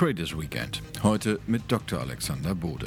Traders Weekend. Heute mit Dr. Alexander Bode.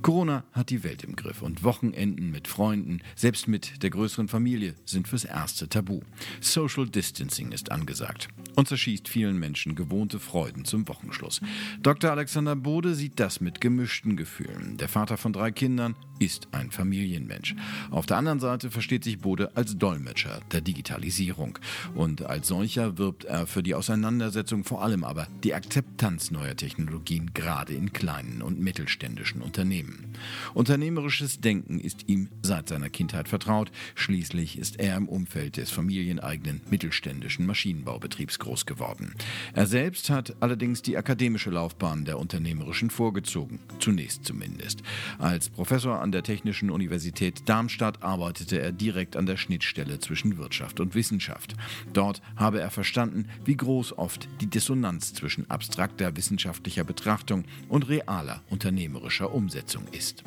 Corona hat die Welt im Griff und Wochenenden mit Freunden, selbst mit der größeren Familie, sind fürs Erste tabu. Social Distancing ist angesagt und zerschießt vielen Menschen gewohnte Freuden zum Wochenschluss. Dr. Alexander Bode sieht das mit gemischten Gefühlen. Der Vater von drei Kindern ist ein Familienmensch. Auf der anderen Seite versteht sich Bode als Dolmetscher der Digitalisierung. Und als solcher wirbt er für die Auseinandersetzung vor allem aber die Akzeptanz neuer Technologien, gerade in kleinen und mittelständischen Unternehmen. Unternehmerisches Denken ist ihm seit seiner Kindheit vertraut. Schließlich ist er im Umfeld des familieneigenen mittelständischen Maschinenbaubetriebs groß geworden. Er selbst hat allerdings die akademische Laufbahn der unternehmerischen vorgezogen, zunächst zumindest. Als Professor an an der Technischen Universität Darmstadt arbeitete er direkt an der Schnittstelle zwischen Wirtschaft und Wissenschaft. Dort habe er verstanden, wie groß oft die Dissonanz zwischen abstrakter wissenschaftlicher Betrachtung und realer unternehmerischer Umsetzung ist.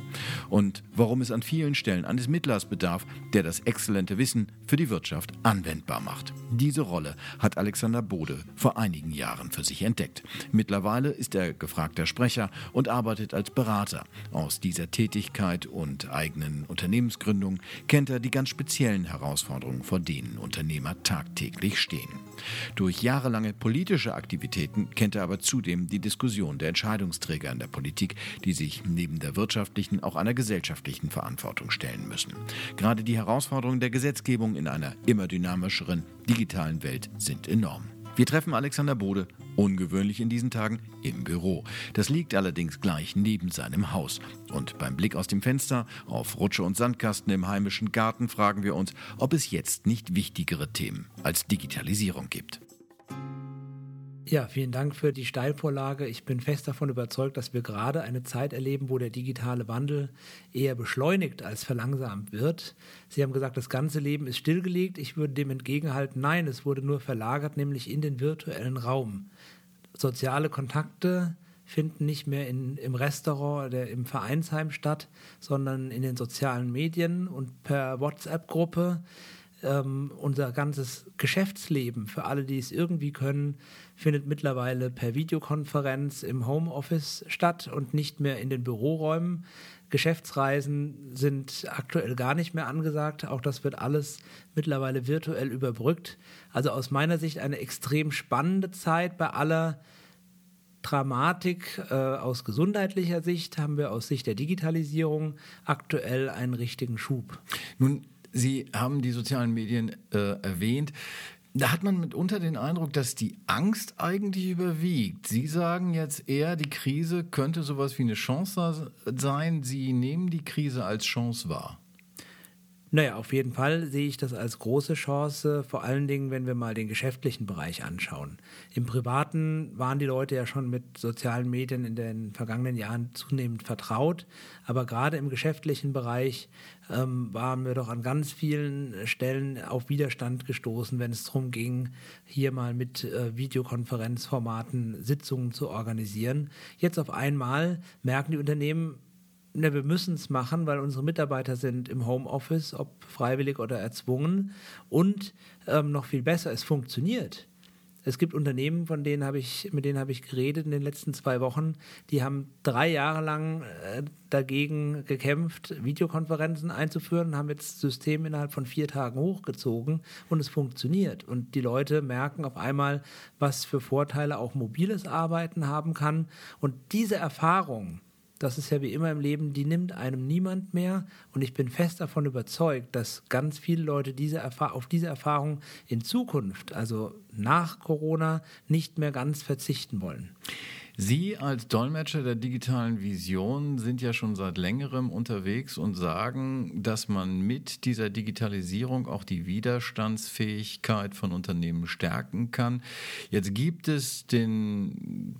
Und warum es an vielen Stellen eines Mittlers bedarf, der das exzellente Wissen für die Wirtschaft anwendbar macht. Diese Rolle hat Alexander Bode vor einigen Jahren für sich entdeckt. Mittlerweile ist er gefragter Sprecher und arbeitet als Berater. Aus dieser Tätigkeit und eigenen Unternehmensgründung kennt er die ganz speziellen Herausforderungen, vor denen Unternehmer tagtäglich stehen. Durch jahrelange politische Aktivitäten kennt er aber zudem die Diskussion der Entscheidungsträger in der Politik, die sich neben der wirtschaftlichen auch einer gesellschaftlichen Verantwortung stellen müssen. Gerade die Herausforderungen der Gesetzgebung in einer immer dynamischeren digitalen Welt sind enorm. Wir treffen Alexander Bode, ungewöhnlich in diesen Tagen, im Büro. Das liegt allerdings gleich neben seinem Haus. Und beim Blick aus dem Fenster auf Rutsche und Sandkasten im heimischen Garten fragen wir uns, ob es jetzt nicht wichtigere Themen als Digitalisierung gibt. Ja, vielen Dank für die Steilvorlage. Ich bin fest davon überzeugt, dass wir gerade eine Zeit erleben, wo der digitale Wandel eher beschleunigt als verlangsamt wird. Sie haben gesagt, das ganze Leben ist stillgelegt. Ich würde dem entgegenhalten, nein, es wurde nur verlagert, nämlich in den virtuellen Raum. Soziale Kontakte finden nicht mehr in, im Restaurant oder im Vereinsheim statt, sondern in den sozialen Medien und per WhatsApp-Gruppe ähm, unser ganzes Geschäftsleben für alle, die es irgendwie können, findet mittlerweile per Videokonferenz im Homeoffice statt und nicht mehr in den Büroräumen. Geschäftsreisen sind aktuell gar nicht mehr angesagt. Auch das wird alles mittlerweile virtuell überbrückt. Also aus meiner Sicht eine extrem spannende Zeit bei aller Dramatik äh, aus gesundheitlicher Sicht haben wir aus Sicht der Digitalisierung aktuell einen richtigen Schub. Nun Sie haben die sozialen Medien äh, erwähnt. Da hat man mitunter den Eindruck, dass die Angst eigentlich überwiegt. Sie sagen jetzt eher, die Krise könnte sowas wie eine Chance sein. Sie nehmen die Krise als Chance wahr. Naja, auf jeden Fall sehe ich das als große Chance, vor allen Dingen, wenn wir mal den geschäftlichen Bereich anschauen. Im Privaten waren die Leute ja schon mit sozialen Medien in den vergangenen Jahren zunehmend vertraut, aber gerade im geschäftlichen Bereich ähm, waren wir doch an ganz vielen Stellen auf Widerstand gestoßen, wenn es darum ging, hier mal mit äh, Videokonferenzformaten Sitzungen zu organisieren. Jetzt auf einmal merken die Unternehmen, ne, wir müssen es machen, weil unsere Mitarbeiter sind im Homeoffice, ob freiwillig oder erzwungen. Und ähm, noch viel besser, es funktioniert. Es gibt Unternehmen, von denen habe ich, mit denen habe ich geredet in den letzten zwei Wochen, die haben drei Jahre lang äh, dagegen gekämpft, Videokonferenzen einzuführen, haben jetzt System innerhalb von vier Tagen hochgezogen und es funktioniert. Und die Leute merken auf einmal, was für Vorteile auch mobiles Arbeiten haben kann. Und diese Erfahrung, das ist ja wie immer im Leben, die nimmt einem niemand mehr. Und ich bin fest davon überzeugt, dass ganz viele Leute diese auf diese Erfahrung in Zukunft, also nach Corona, nicht mehr ganz verzichten wollen. Sie als Dolmetscher der digitalen Vision sind ja schon seit längerem unterwegs und sagen, dass man mit dieser Digitalisierung auch die Widerstandsfähigkeit von Unternehmen stärken kann. Jetzt gibt es den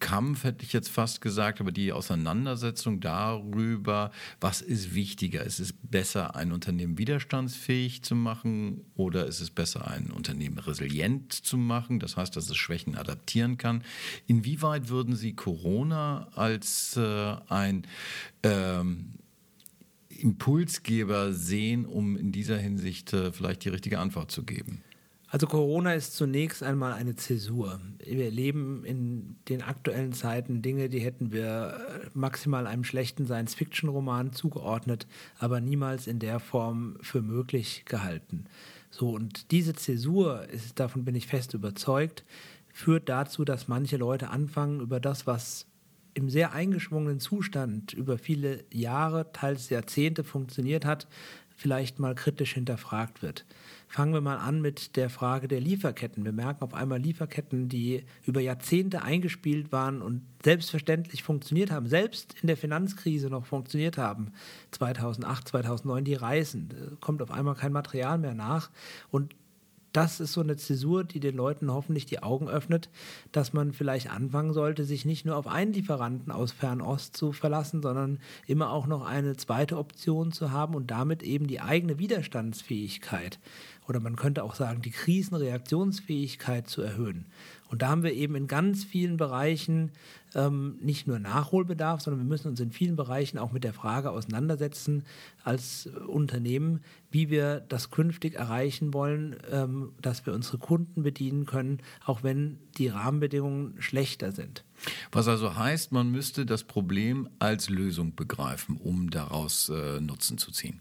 Kampf, hätte ich jetzt fast gesagt, aber die Auseinandersetzung darüber, was ist wichtiger? Ist es besser, ein Unternehmen widerstandsfähig zu machen oder ist es besser, ein Unternehmen resilient zu machen? Das heißt, dass es Schwächen adaptieren kann. Inwieweit Inwieweit würden Sie Corona als äh, ein ähm, Impulsgeber sehen, um in dieser Hinsicht äh, vielleicht die richtige Antwort zu geben? Also Corona ist zunächst einmal eine Zäsur. Wir leben in den aktuellen Zeiten Dinge, die hätten wir maximal einem schlechten Science-Fiction-Roman zugeordnet, aber niemals in der Form für möglich gehalten. So, und diese Zäsur, ist, davon bin ich fest überzeugt, führt dazu, dass manche Leute anfangen, über das, was im sehr eingeschwungenen Zustand über viele Jahre, teils Jahrzehnte funktioniert hat, vielleicht mal kritisch hinterfragt wird. Fangen wir mal an mit der Frage der Lieferketten. Wir merken auf einmal Lieferketten, die über Jahrzehnte eingespielt waren und selbstverständlich funktioniert haben, selbst in der Finanzkrise noch funktioniert haben. 2008, 2009 die Reisen, da kommt auf einmal kein Material mehr nach und das ist so eine Zäsur, die den Leuten hoffentlich die Augen öffnet, dass man vielleicht anfangen sollte, sich nicht nur auf einen Lieferanten aus Fernost zu verlassen, sondern immer auch noch eine zweite Option zu haben und damit eben die eigene Widerstandsfähigkeit oder man könnte auch sagen, die Krisenreaktionsfähigkeit zu erhöhen. Und da haben wir eben in ganz vielen Bereichen ähm, nicht nur Nachholbedarf, sondern wir müssen uns in vielen Bereichen auch mit der Frage auseinandersetzen als Unternehmen, wie wir das künftig erreichen wollen, ähm, dass wir unsere Kunden bedienen können, auch wenn die Rahmenbedingungen schlechter sind. Was also heißt, man müsste das Problem als Lösung begreifen, um daraus äh, Nutzen zu ziehen.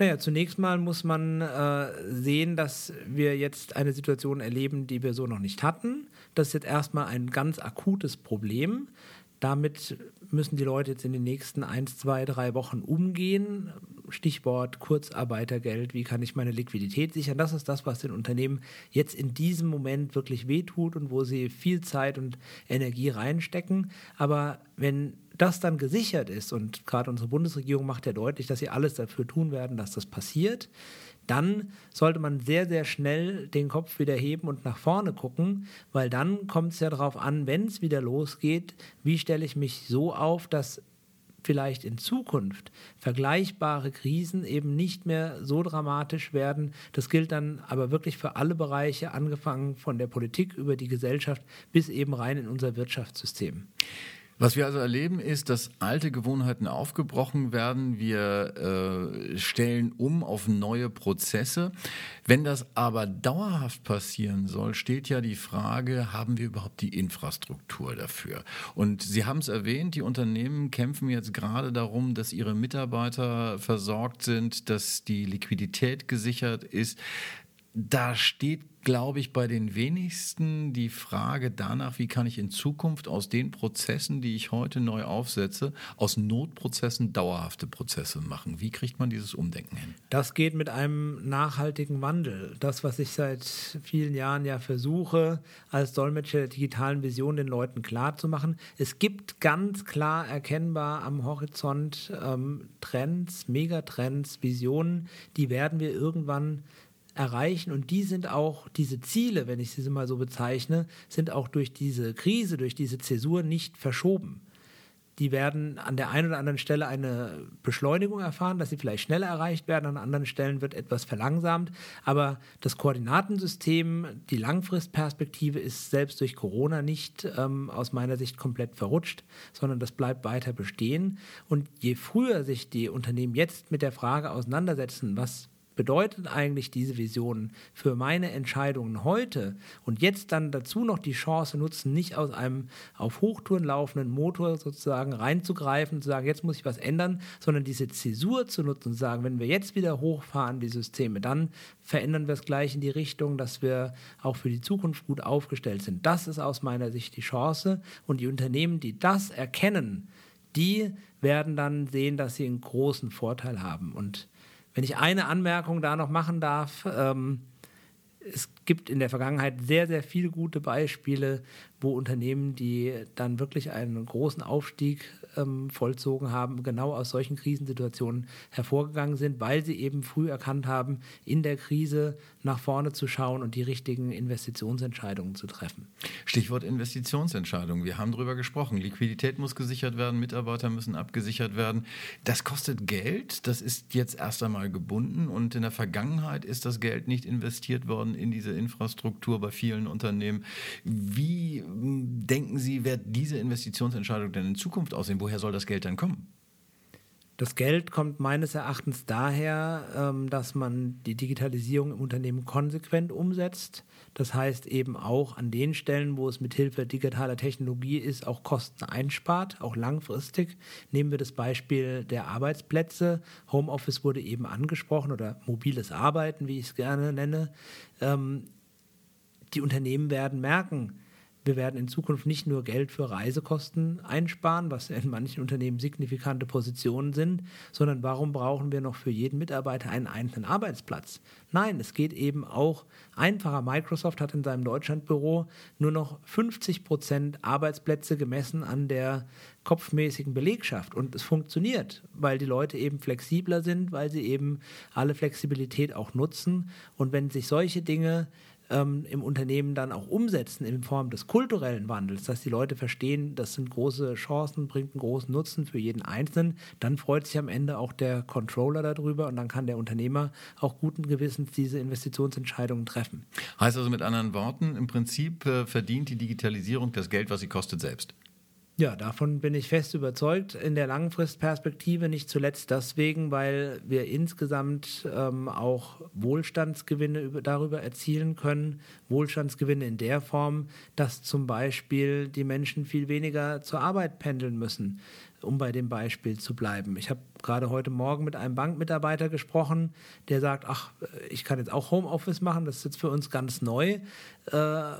Naja, zunächst mal muss man äh, sehen, dass wir jetzt eine Situation erleben, die wir so noch nicht hatten. Das ist jetzt erstmal ein ganz akutes Problem. Damit müssen die Leute jetzt in den nächsten eins, zwei, drei Wochen umgehen. Stichwort Kurzarbeitergeld, wie kann ich meine Liquidität sichern? Das ist das, was den Unternehmen jetzt in diesem Moment wirklich wehtut und wo sie viel Zeit und Energie reinstecken. Aber wenn das dann gesichert ist, und gerade unsere Bundesregierung macht ja deutlich, dass sie alles dafür tun werden, dass das passiert, dann sollte man sehr, sehr schnell den Kopf wieder heben und nach vorne gucken, weil dann kommt es ja darauf an, wenn es wieder losgeht, wie stelle ich mich so auf, dass vielleicht in Zukunft vergleichbare Krisen eben nicht mehr so dramatisch werden. Das gilt dann aber wirklich für alle Bereiche, angefangen von der Politik über die Gesellschaft bis eben rein in unser Wirtschaftssystem. Was wir also erleben, ist, dass alte Gewohnheiten aufgebrochen werden. Wir äh, stellen um auf neue Prozesse. Wenn das aber dauerhaft passieren soll, steht ja die Frage, haben wir überhaupt die Infrastruktur dafür? Und Sie haben es erwähnt, die Unternehmen kämpfen jetzt gerade darum, dass ihre Mitarbeiter versorgt sind, dass die Liquidität gesichert ist da steht, glaube ich, bei den wenigsten die Frage danach, wie kann ich in Zukunft aus den Prozessen, die ich heute neu aufsetze, aus Notprozessen dauerhafte Prozesse machen. Wie kriegt man dieses Umdenken hin? Das geht mit einem nachhaltigen Wandel. Das, was ich seit vielen Jahren ja versuche, als Dolmetscher der digitalen Vision den Leuten klarzumachen. Es gibt ganz klar erkennbar am Horizont ähm, Trends, Megatrends, Visionen, die werden wir irgendwann erreichen. Und die sind auch, diese Ziele, wenn ich sie mal so bezeichne, sind auch durch diese Krise, durch diese Zäsur nicht verschoben. Die werden an der einen oder anderen Stelle eine Beschleunigung erfahren, dass sie vielleicht schneller erreicht werden, an anderen Stellen wird etwas verlangsamt. Aber das Koordinatensystem, die Langfristperspektive ist selbst durch Corona nicht ähm, aus meiner Sicht komplett verrutscht, sondern das bleibt weiter bestehen. Und je früher sich die Unternehmen jetzt mit der Frage auseinandersetzen, was bedeutet eigentlich diese Vision für meine Entscheidungen heute und jetzt dann dazu noch die Chance nutzen, nicht aus einem auf Hochtouren laufenden Motor sozusagen reinzugreifen und zu sagen, jetzt muss ich was ändern, sondern diese Zäsur zu nutzen und zu sagen, wenn wir jetzt wieder hochfahren, die Systeme, dann verändern wir es gleich in die Richtung, dass wir auch für die Zukunft gut aufgestellt sind. Das ist aus meiner Sicht die Chance und die Unternehmen, die das erkennen, die werden dann sehen, dass sie einen großen Vorteil haben. Und wenn ich eine Anmerkung da noch machen darf, ähm, es gibt in der Vergangenheit sehr, sehr viele gute Beispiele, wo Unternehmen, die dann wirklich einen großen Aufstieg ähm, vollzogen haben, genau aus solchen Krisensituationen hervorgegangen sind, weil sie eben früh erkannt haben, in der Krise nach vorne zu schauen und die richtigen Investitionsentscheidungen zu treffen. Stichwort Investitionsentscheidungen. Wir haben darüber gesprochen. Liquidität muss gesichert werden, Mitarbeiter müssen abgesichert werden. Das kostet Geld. Das ist jetzt erst einmal gebunden und in der Vergangenheit ist das Geld nicht investiert worden in diese Infrastruktur bei vielen Unternehmen. Wie denken Sie, wird diese Investitionsentscheidung denn in Zukunft aussehen? Woher soll das Geld dann kommen? Das Geld kommt meines Erachtens daher, ähm, dass man die Digitalisierung im Unternehmen konsequent umsetzt. Das heißt eben auch an den Stellen, wo es mit Hilfe digitaler Technologie ist, auch Kosten einspart, auch langfristig. Nehmen wir das Beispiel der Arbeitsplätze. Homeoffice wurde eben angesprochen oder mobiles Arbeiten, wie ich es gerne nenne. Ähm, die Unternehmen werden merken, wir werden in Zukunft nicht nur Geld für Reisekosten einsparen, was in manchen Unternehmen signifikante Positionen sind, sondern warum brauchen wir noch für jeden Mitarbeiter einen einzelnen Arbeitsplatz? Nein, es geht eben auch einfacher. Microsoft hat in seinem Deutschlandbüro nur noch 50 Prozent Arbeitsplätze gemessen an der kopfmäßigen Belegschaft. Und es funktioniert, weil die Leute eben flexibler sind, weil sie eben alle Flexibilität auch nutzen. Und wenn sich solche Dinge ähm, im Unternehmen dann auch umsetzen in Form des kulturellen Wandels, dass die Leute verstehen, das sind große Chancen, bringt einen großen Nutzen für jeden Einzelnen, dann freut sich am Ende auch der Controller darüber und dann kann der Unternehmer auch guten Gewissens diese Investitionsentscheidungen treffen. Heißt also mit anderen Worten, im Prinzip äh, verdient die Digitalisierung das Geld, was sie kostet, selbst. Ja, davon bin ich fest überzeugt. In der Langfristperspektive nicht zuletzt deswegen, weil wir insgesamt ähm, auch Wohlstandsgewinne über, darüber erzielen können. Wohlstandsgewinne in der Form, dass zum Beispiel die Menschen viel weniger zur Arbeit pendeln müssen um bei dem Beispiel zu bleiben. Ich habe gerade heute Morgen mit einem Bankmitarbeiter gesprochen, der sagt, ach, ich kann jetzt auch Homeoffice machen, das ist jetzt für uns ganz neu. Äh,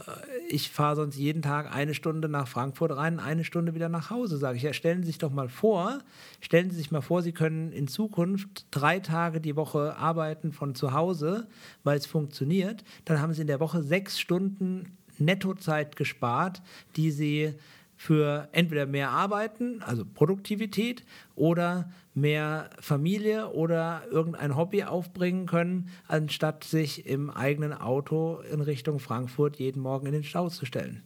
ich fahre sonst jeden Tag eine Stunde nach Frankfurt rein, eine Stunde wieder nach Hause. Sage ich, ja, stellen Sie sich doch mal vor, stellen Sie sich mal vor, Sie können in Zukunft drei Tage die Woche arbeiten von zu Hause, weil es funktioniert. Dann haben Sie in der Woche sechs Stunden Nettozeit gespart, die Sie für entweder mehr Arbeiten, also Produktivität, oder mehr Familie oder irgendein Hobby aufbringen können, anstatt sich im eigenen Auto in Richtung Frankfurt jeden Morgen in den Stau zu stellen.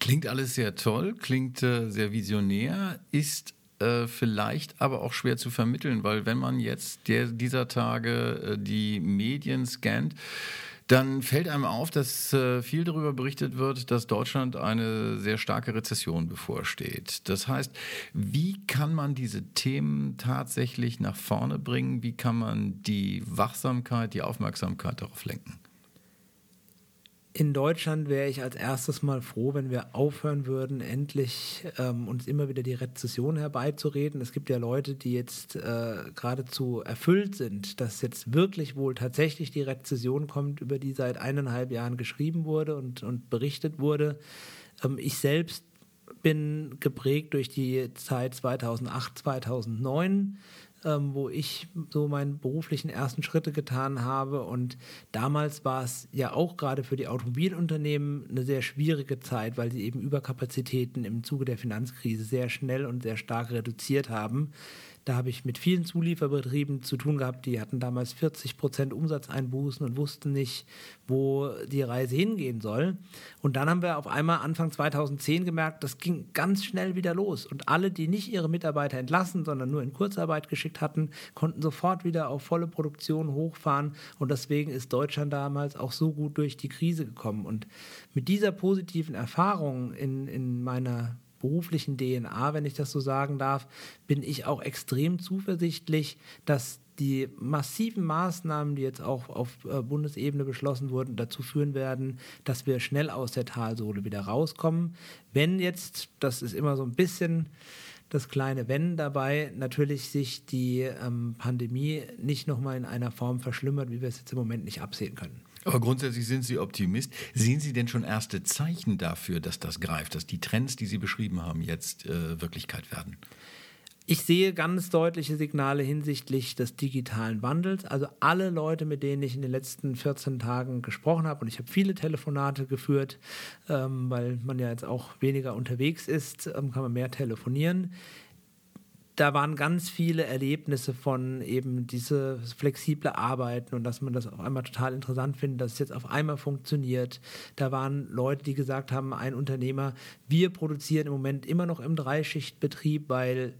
Klingt alles sehr toll, klingt äh, sehr visionär, ist äh, vielleicht aber auch schwer zu vermitteln, weil wenn man jetzt der, dieser Tage äh, die Medien scannt, dann fällt einem auf, dass äh, viel darüber berichtet wird, dass Deutschland eine sehr starke Rezession bevorsteht. Das heißt, wie kann man diese Themen tatsächlich nach vorne bringen? Wie kann man die Wachsamkeit, die Aufmerksamkeit darauf lenken? In Deutschland wäre ich als erstes mal froh, wenn wir aufhören würden, endlich ähm, uns immer wieder die Rezession herbeizureden. Es gibt ja Leute, die jetzt äh, geradezu erfüllt sind, dass jetzt wirklich wohl tatsächlich die Rezession kommt, über die seit eineinhalb Jahren geschrieben wurde und, und berichtet wurde. Ähm, ich selbst bin geprägt durch die Zeit 2008, 2009 ähm, wo ich so meine beruflichen ersten Schritte getan habe. Und damals war es ja auch gerade für die Automobilunternehmen eine sehr schwierige Zeit, weil sie eben Überkapazitäten im Zuge der Finanzkrise sehr schnell und sehr stark reduziert haben. Da habe ich mit vielen Zulieferbetrieben zu tun gehabt, die hatten damals 40 Prozent Umsatzeinbußen und wussten nicht, wo die Reise hingehen soll. Und dann haben wir auf einmal Anfang 2010 gemerkt, das ging ganz schnell wieder los. Und alle, die nicht ihre Mitarbeiter entlassen, sondern nur in Kurzarbeit geschickt hatten, konnten sofort wieder auf volle Produktion hochfahren. Und deswegen ist Deutschland damals auch so gut durch die Krise gekommen. Und mit dieser positiven Erfahrung in, in meiner beruflichen DNA, wenn ich das so sagen darf, bin ich auch extrem zuversichtlich, dass die massiven Maßnahmen, die jetzt auch auf äh, Bundesebene beschlossen wurden, dazu führen werden, dass wir schnell aus der Talsohle wieder rauskommen. Wenn jetzt, das ist immer so ein bisschen das kleine Wenn dabei, natürlich sich die ähm, Pandemie nicht nochmal in einer Form verschlimmert, wie wir es jetzt im Moment nicht absehen können. Aber grundsätzlich sind Sie Optimist. Sehen Sie denn schon erste Zeichen dafür, dass das greift, dass die Trends, die Sie beschrieben haben, jetzt äh, Wirklichkeit werden? Ich sehe ganz deutliche Signale hinsichtlich des digitalen Wandels. Also alle Leute, mit denen ich in den letzten 14 Tagen gesprochen habe, und ich habe viele Telefonate geführt, ähm, weil man ja jetzt auch weniger unterwegs ist, ähm, kann man mehr telefonieren da waren ganz viele Erlebnisse von eben diese flexible Arbeiten und dass man das auf einmal total interessant findet, dass es jetzt auf einmal funktioniert. Da waren Leute, die gesagt haben, ein Unternehmer, wir produzieren im Moment immer noch im Dreischichtbetrieb, weil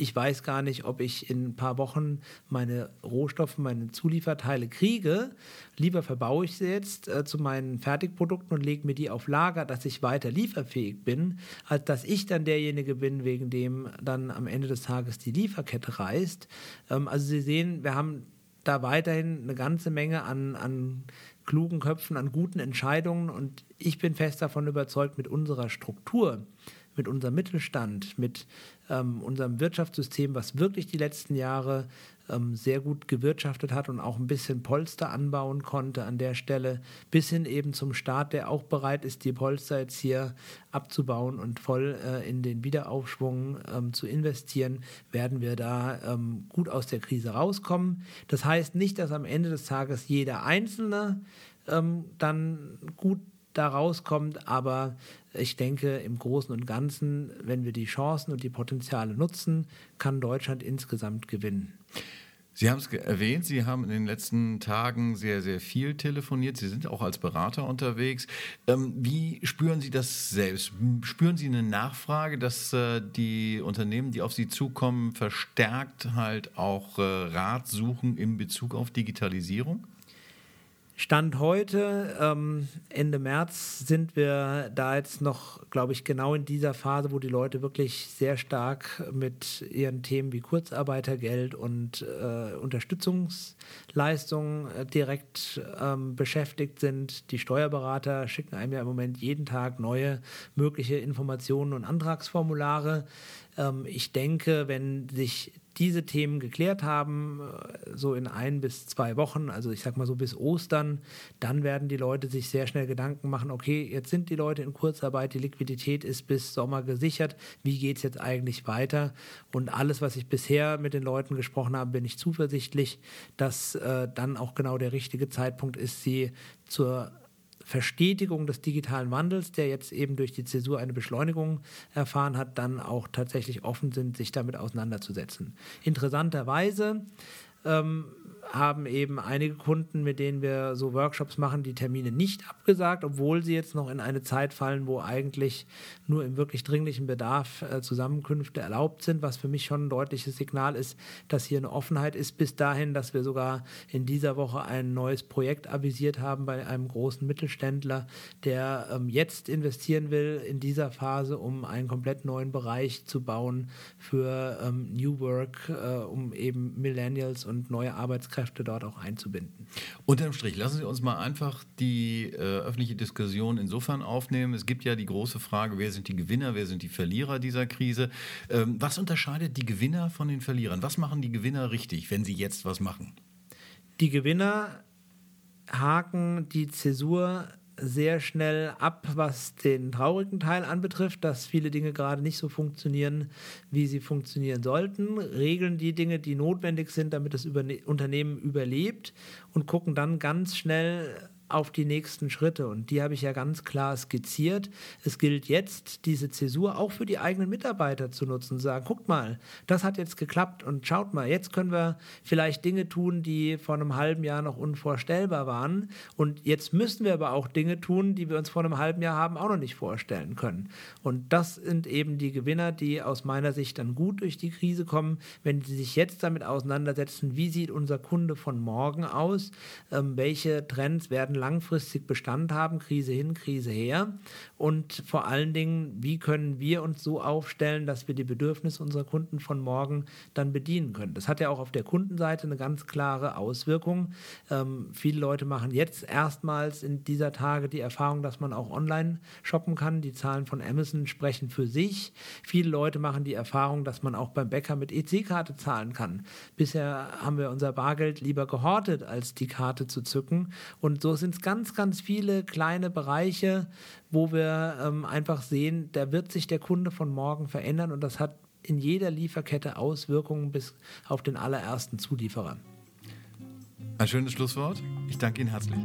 ich weiß gar nicht, ob ich in ein paar Wochen meine Rohstoffe, meine Zulieferteile kriege. Lieber verbaue ich sie jetzt äh, zu meinen Fertigprodukten und lege mir die auf Lager, dass ich weiter lieferfähig bin, als dass ich dann derjenige bin, wegen dem dann am Ende des Tages die Lieferkette reißt. Ähm, also Sie sehen, wir haben da weiterhin eine ganze Menge an, an klugen Köpfen, an guten Entscheidungen und ich bin fest davon überzeugt, mit unserer Struktur, mit unserem Mittelstand, mit ähm, unserem Wirtschaftssystem, was wirklich die letzten Jahre ähm, sehr gut gewirtschaftet hat und auch ein bisschen Polster anbauen konnte an der Stelle, bis hin eben zum Staat, der auch bereit ist, die Polster jetzt hier abzubauen und voll äh, in den Wiederaufschwung ähm, zu investieren, werden wir da ähm, gut aus der Krise rauskommen. Das heißt nicht, dass am Ende des Tages jeder Einzelne ähm, dann gut da rauskommt, aber ich denke, im Großen und Ganzen, wenn wir die Chancen und die Potenziale nutzen, kann Deutschland insgesamt gewinnen. Sie haben es erwähnt, Sie haben in den letzten Tagen sehr, sehr viel telefoniert. Sie sind auch als Berater unterwegs. Ähm, wie spüren Sie das selbst? Spüren Sie eine Nachfrage, dass äh, die Unternehmen, die auf Sie zukommen, verstärkt halt auch äh, Rat suchen in Bezug auf Digitalisierung? Stand heute, ähm, Ende März, sind wir da jetzt noch, glaube ich, genau in dieser Phase, wo die Leute wirklich sehr stark mit ihren Themen wie Kurzarbeitergeld und äh, Unterstützungsleistungen äh, direkt ähm, beschäftigt sind. Die Steuerberater schicken einem ja im Moment jeden Tag neue mögliche Informationen und Antragsformulare. Ähm, ich denke, wenn sich diese Themen geklärt haben, äh, so in ein bis zwei Wochen, also ich sag mal so bis Ostern, dann werden die Leute sich sehr schnell Gedanken machen, okay, jetzt sind die Leute in Kurzarbeit, die Liquidität ist bis Sommer gesichert, wie geht es jetzt eigentlich weiter? Und alles, was ich bisher mit den Leuten gesprochen habe, bin ich zuversichtlich, dass äh, dann auch genau der richtige Zeitpunkt ist, sie zur Verstetigung des digitalen Wandels, der jetzt eben durch die Zäsur eine Beschleunigung erfahren hat, dann auch tatsächlich offen sind, sich damit auseinanderzusetzen. Interessanterweise ähm, haben eben einige Kunden, mit denen wir so Workshops machen, die Termine nicht abgesagt, obwohl sie jetzt noch in eine Zeit fallen, wo eigentlich nur im wirklich dringlichen Bedarf äh, Zusammenkünfte erlaubt sind, was für mich schon ein deutliches Signal ist, dass hier eine Offenheit ist, bis dahin, dass wir sogar in dieser Woche ein neues Projekt avisiert haben bei einem großen Mittelständler, der ähm, jetzt investieren will in dieser Phase, um einen komplett neuen Bereich zu bauen für ähm, New Work, äh, um eben Millennials und neue Arbeitskräfte Fachkräfte dort auch einzubinden. Unterm Strich, lassen Sie uns mal einfach die äh, öffentliche Diskussion insofern aufnehmen. Es gibt ja die große Frage, wer sind die Gewinner, wer sind die Verlierer dieser Krise? Ähm, was unterscheidet die Gewinner von den Verlierern? Was machen die Gewinner richtig, wenn sie jetzt was machen? Die Gewinner haken die Zäsur sehr schnell ab, was den traurigen Teil anbetrifft, dass viele Dinge gerade nicht so funktionieren, wie sie funktionieren sollten, regeln die Dinge, die notwendig sind, damit das Unternehmen überlebt und gucken dann ganz schnell auf die nächsten Schritte. Und die habe ich ja ganz klar skizziert. Es gilt jetzt, diese Zäsur auch für die eigenen Mitarbeiter zu nutzen, zu sagen, guckt mal, das hat jetzt geklappt und schaut mal, jetzt können wir vielleicht Dinge tun, die vor einem halben Jahr noch unvorstellbar waren. Und jetzt müssen wir aber auch Dinge tun, die wir uns vor einem halben Jahr haben auch noch nicht vorstellen können. Und das sind eben die Gewinner, die aus meiner Sicht dann gut durch die Krise kommen, wenn sie sich jetzt damit auseinandersetzen, wie sieht unser Kunde von morgen aus, ähm, welche Trends werden langfristig Bestand haben, Krise hin, Krise her. Und vor allen Dingen, wie können wir uns so aufstellen, dass wir die Bedürfnisse unserer Kunden von morgen dann bedienen können. Das hat ja auch auf der Kundenseite eine ganz klare Auswirkung. Ähm, viele Leute machen jetzt erstmals in dieser Tage die Erfahrung, dass man auch online shoppen kann. Die Zahlen von Amazon sprechen für sich. Viele Leute machen die Erfahrung, dass man auch beim Bäcker mit EC-Karte zahlen kann. Bisher haben wir unser Bargeld lieber gehortet, als die Karte zu zücken. Und so sind sind es ganz, ganz viele kleine Bereiche, wo wir ähm, einfach sehen, da wird sich der Kunde von morgen verändern und das hat in jeder Lieferkette Auswirkungen bis auf den allerersten Zulieferer. Ein schönes Schlusswort. Ich danke Ihnen herzlich.